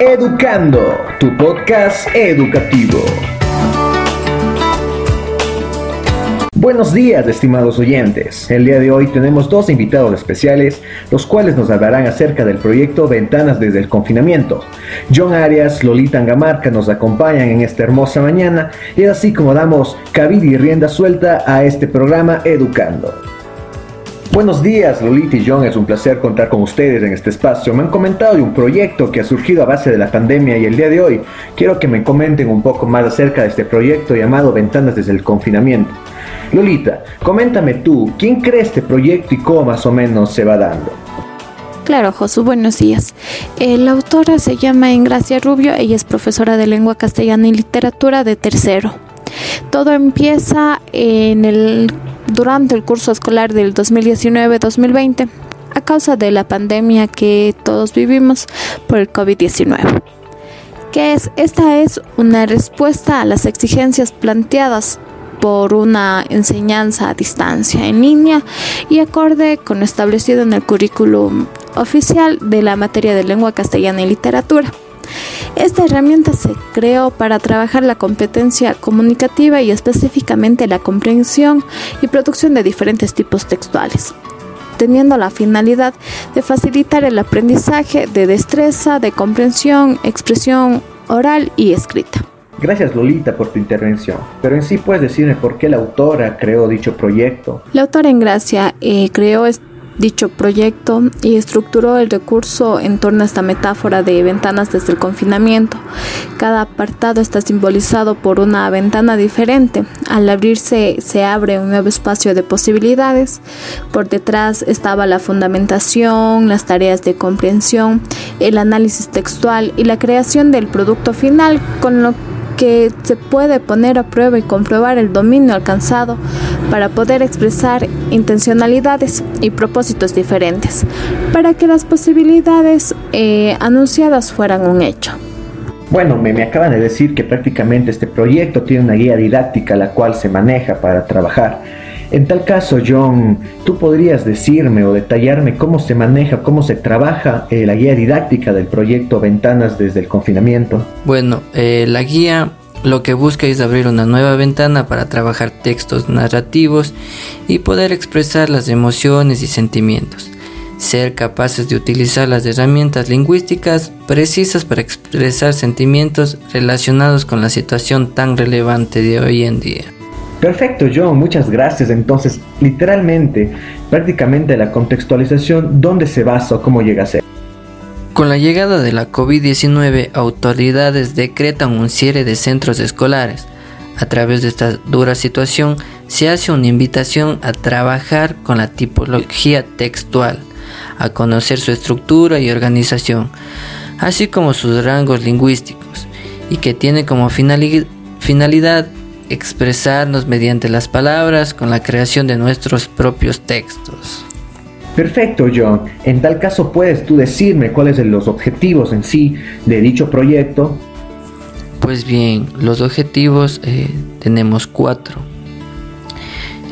Educando, tu podcast educativo. Buenos días, estimados oyentes. El día de hoy tenemos dos invitados especiales, los cuales nos hablarán acerca del proyecto Ventanas desde el confinamiento. John Arias, Lolita Angamarca nos acompañan en esta hermosa mañana y así como damos cabida y rienda suelta a este programa Educando. Buenos días, Lolita y John. Es un placer contar con ustedes en este espacio. Me han comentado de un proyecto que ha surgido a base de la pandemia y el día de hoy quiero que me comenten un poco más acerca de este proyecto llamado Ventanas desde el confinamiento. Lolita, coméntame tú, ¿quién cree este proyecto y cómo más o menos se va dando? Claro, Josu, buenos días. La autora se llama Engracia Rubio, ella es profesora de lengua castellana y literatura de tercero. Todo empieza en el durante el curso escolar del 2019-2020 a causa de la pandemia que todos vivimos por el COVID-19. ¿Qué es? Esta es una respuesta a las exigencias planteadas por una enseñanza a distancia en línea y acorde con lo establecido en el currículum oficial de la materia de lengua castellana y literatura. Esta herramienta se creó para trabajar la competencia comunicativa y específicamente la comprensión y producción de diferentes tipos textuales teniendo la finalidad de facilitar el aprendizaje de destreza, de comprensión, expresión oral y escrita. Gracias Lolita por tu intervención, pero en sí puedes decirme por qué la autora creó dicho proyecto. La autora en Gracia eh, creó este dicho proyecto y estructuró el recurso en torno a esta metáfora de ventanas desde el confinamiento. Cada apartado está simbolizado por una ventana diferente. Al abrirse se abre un nuevo espacio de posibilidades. Por detrás estaba la fundamentación, las tareas de comprensión, el análisis textual y la creación del producto final con lo que se puede poner a prueba y comprobar el dominio alcanzado para poder expresar intencionalidades y propósitos diferentes, para que las posibilidades eh, anunciadas fueran un hecho. Bueno, me, me, acaban de decir que prácticamente este proyecto tiene una guía didáctica la cual se maneja para trabajar. En tal caso, John, ¿tú podrías decirme o detallarme cómo se maneja, cómo se trabaja eh, la guía didáctica del proyecto Ventanas desde el confinamiento? Bueno, eh, la guía lo que busca es abrir una nueva ventana para trabajar textos narrativos y poder expresar las emociones y sentimientos. Ser capaces de utilizar las herramientas lingüísticas precisas para expresar sentimientos relacionados con la situación tan relevante de hoy en día. Perfecto, John, muchas gracias. Entonces, literalmente, prácticamente la contextualización, ¿dónde se basa o cómo llega a ser? Con la llegada de la COVID-19, autoridades decretan un cierre de centros escolares. A través de esta dura situación, se hace una invitación a trabajar con la tipología textual, a conocer su estructura y organización, así como sus rangos lingüísticos, y que tiene como finalidad expresarnos mediante las palabras con la creación de nuestros propios textos. Perfecto, John. En tal caso, ¿puedes tú decirme cuáles son los objetivos en sí de dicho proyecto? Pues bien, los objetivos eh, tenemos cuatro.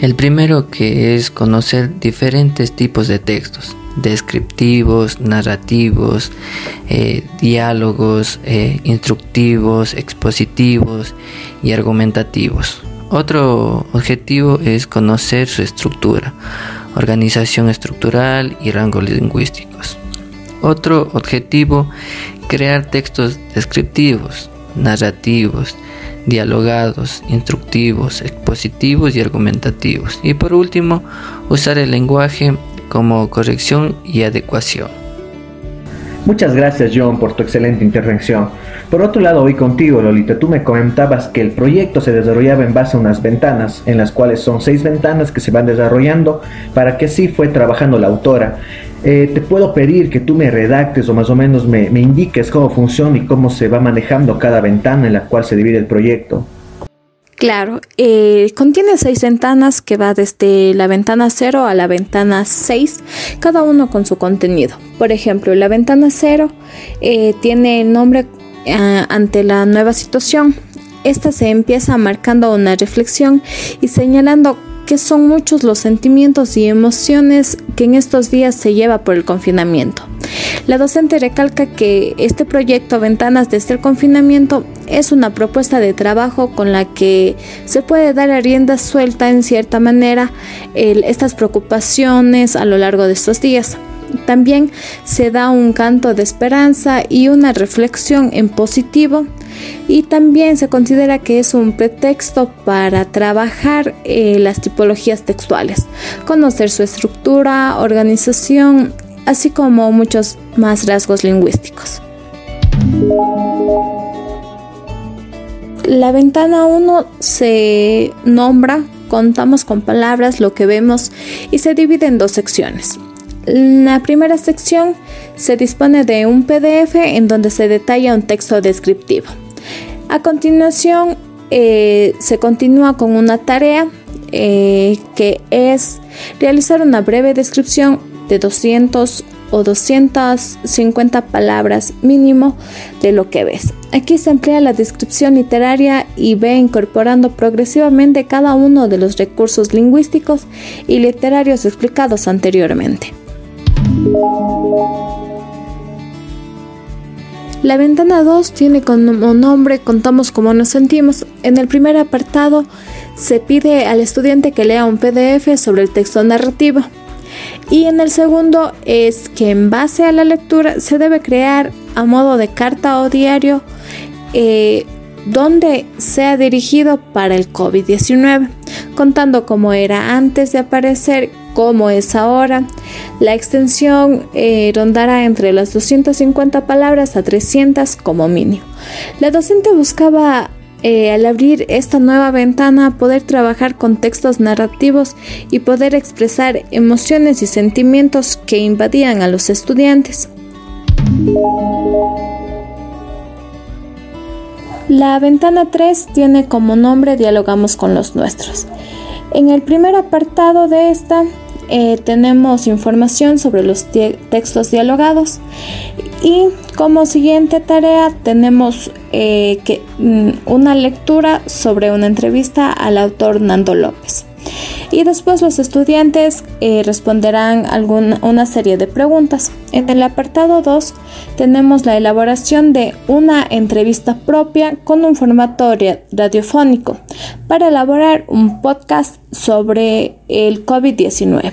El primero que es conocer diferentes tipos de textos, descriptivos, narrativos, eh, diálogos, eh, instructivos, expositivos y argumentativos. Otro objetivo es conocer su estructura, organización estructural y rangos lingüísticos. Otro objetivo, crear textos descriptivos, narrativos, dialogados, instructivos, expositivos y argumentativos. Y por último, usar el lenguaje como corrección y adecuación. Muchas gracias John por tu excelente intervención. Por otro lado, hoy contigo, Lolita, tú me comentabas que el proyecto se desarrollaba en base a unas ventanas, en las cuales son seis ventanas que se van desarrollando para que así fue trabajando la autora. Eh, te puedo pedir que tú me redactes o más o menos me, me indiques cómo funciona y cómo se va manejando cada ventana en la cual se divide el proyecto. Claro, eh, contiene seis ventanas que va desde la ventana 0 a la ventana 6, cada uno con su contenido. Por ejemplo, la ventana 0 eh, tiene el nombre eh, ante la nueva situación. Esta se empieza marcando una reflexión y señalando que son muchos los sentimientos y emociones que en estos días se lleva por el confinamiento. La docente recalca que este proyecto Ventanas desde el confinamiento es una propuesta de trabajo con la que se puede dar a rienda suelta en cierta manera estas preocupaciones a lo largo de estos días. También se da un canto de esperanza y una reflexión en positivo y también se considera que es un pretexto para trabajar eh, las tipologías textuales, conocer su estructura, organización, así como muchos más rasgos lingüísticos. La ventana 1 se nombra, contamos con palabras, lo que vemos y se divide en dos secciones. La primera sección se dispone de un PDF en donde se detalla un texto descriptivo. A continuación eh, se continúa con una tarea eh, que es realizar una breve descripción de 200 o 250 palabras mínimo de lo que ves. Aquí se emplea la descripción literaria y ve incorporando progresivamente cada uno de los recursos lingüísticos y literarios explicados anteriormente. La ventana 2 tiene como nombre Contamos cómo nos sentimos. En el primer apartado se pide al estudiante que lea un PDF sobre el texto narrativo. Y en el segundo es que en base a la lectura se debe crear a modo de carta o diario eh, donde sea dirigido para el COVID-19, contando cómo era antes de aparecer, cómo es ahora. La extensión eh, rondará entre las 250 palabras a 300 como mínimo. La docente buscaba eh, al abrir esta nueva ventana poder trabajar con textos narrativos y poder expresar emociones y sentimientos que invadían a los estudiantes. La ventana 3 tiene como nombre Dialogamos con los nuestros. En el primer apartado de esta eh, tenemos información sobre los textos dialogados y como siguiente tarea tenemos eh, que, mm, una lectura sobre una entrevista al autor Nando López. Y después los estudiantes eh, responderán alguna, una serie de preguntas. En el apartado 2 tenemos la elaboración de una entrevista propia con un formato radiofónico para elaborar un podcast sobre el COVID-19.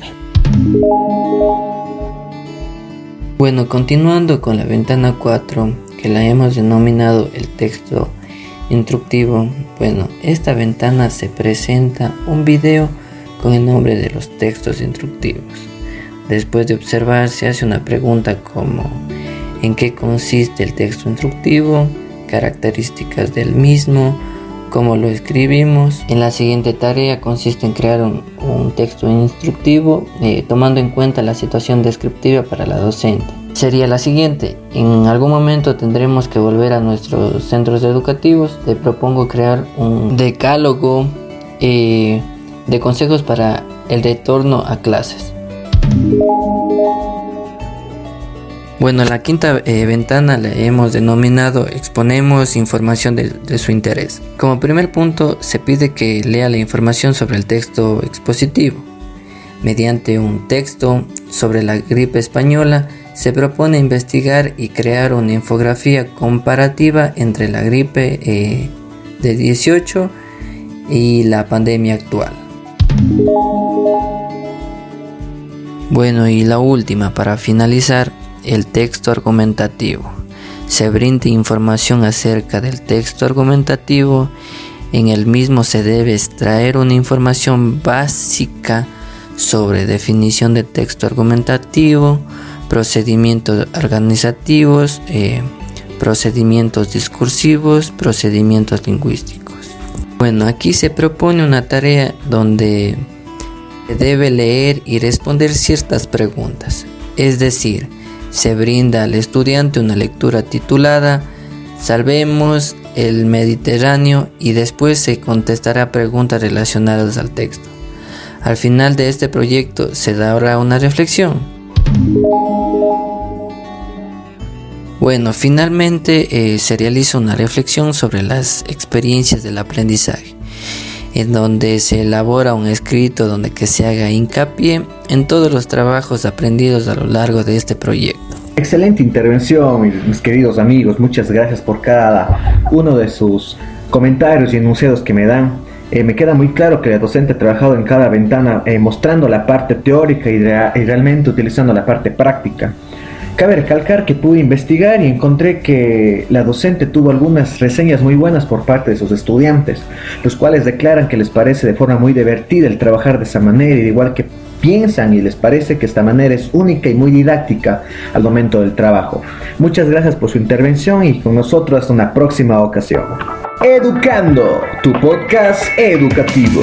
Bueno, continuando con la ventana 4, que la hemos denominado el texto instructivo, bueno, esta ventana se presenta un video con el nombre de los textos instructivos. Después de observar se hace una pregunta como ¿en qué consiste el texto instructivo? características del mismo, cómo lo escribimos. En la siguiente tarea consiste en crear un, texto instructivo eh, tomando en cuenta la situación descriptiva para la docente. Sería la siguiente, en algún momento tendremos que volver a nuestros centros educativos. Te propongo crear un decálogo eh, de consejos para el retorno a clases. Bueno, la quinta eh, ventana la hemos denominado exponemos información de, su interés. Como primer punto se pide que lea la información sobre el texto expositivo. Mediante un texto sobre la gripe española se propone investigar y crear una infografía comparativa entre la gripe eh, de 18 y la pandemia actual. Bueno, y la última para finalizar el texto argumentativo. Se brinda información acerca del texto argumentativo. En el mismo se debe extraer una información básica sobre definición de texto argumentativo, procedimientos organizativos, eh, procedimientos discursivos, procedimientos lingüísticos. Bueno, aquí se propone una tarea donde se debe leer y responder ciertas preguntas. Es decir, se brinda al estudiante una lectura titulada Salvemos el Mediterráneo y después se contestará preguntas relacionadas al texto. Al final de este proyecto se dará una reflexión. Bueno, finalmente eh, se realiza una reflexión sobre las experiencias del aprendizaje. en donde se elabora un escrito donde que se haga hincapié en todos los trabajos aprendidos a lo largo de este proyecto. Excelente intervención, mis queridos amigos. Muchas gracias por cada uno de sus comentarios y enunciados que me dan. Eh, me queda muy claro que la docente ha trabajado en cada ventana eh, mostrando la parte teórica y, y, realmente utilizando la parte práctica. Cabe recalcar que pude investigar y encontré que la docente tuvo algunas reseñas muy buenas por parte de sus estudiantes, los cuales declaran que les parece de forma muy divertida el trabajar de esa manera y igual que piensan y les parece que esta manera es única y muy didáctica al momento del trabajo. Muchas gracias por su intervención y con nosotros hasta una próxima ocasión. Educando, tu podcast educativo.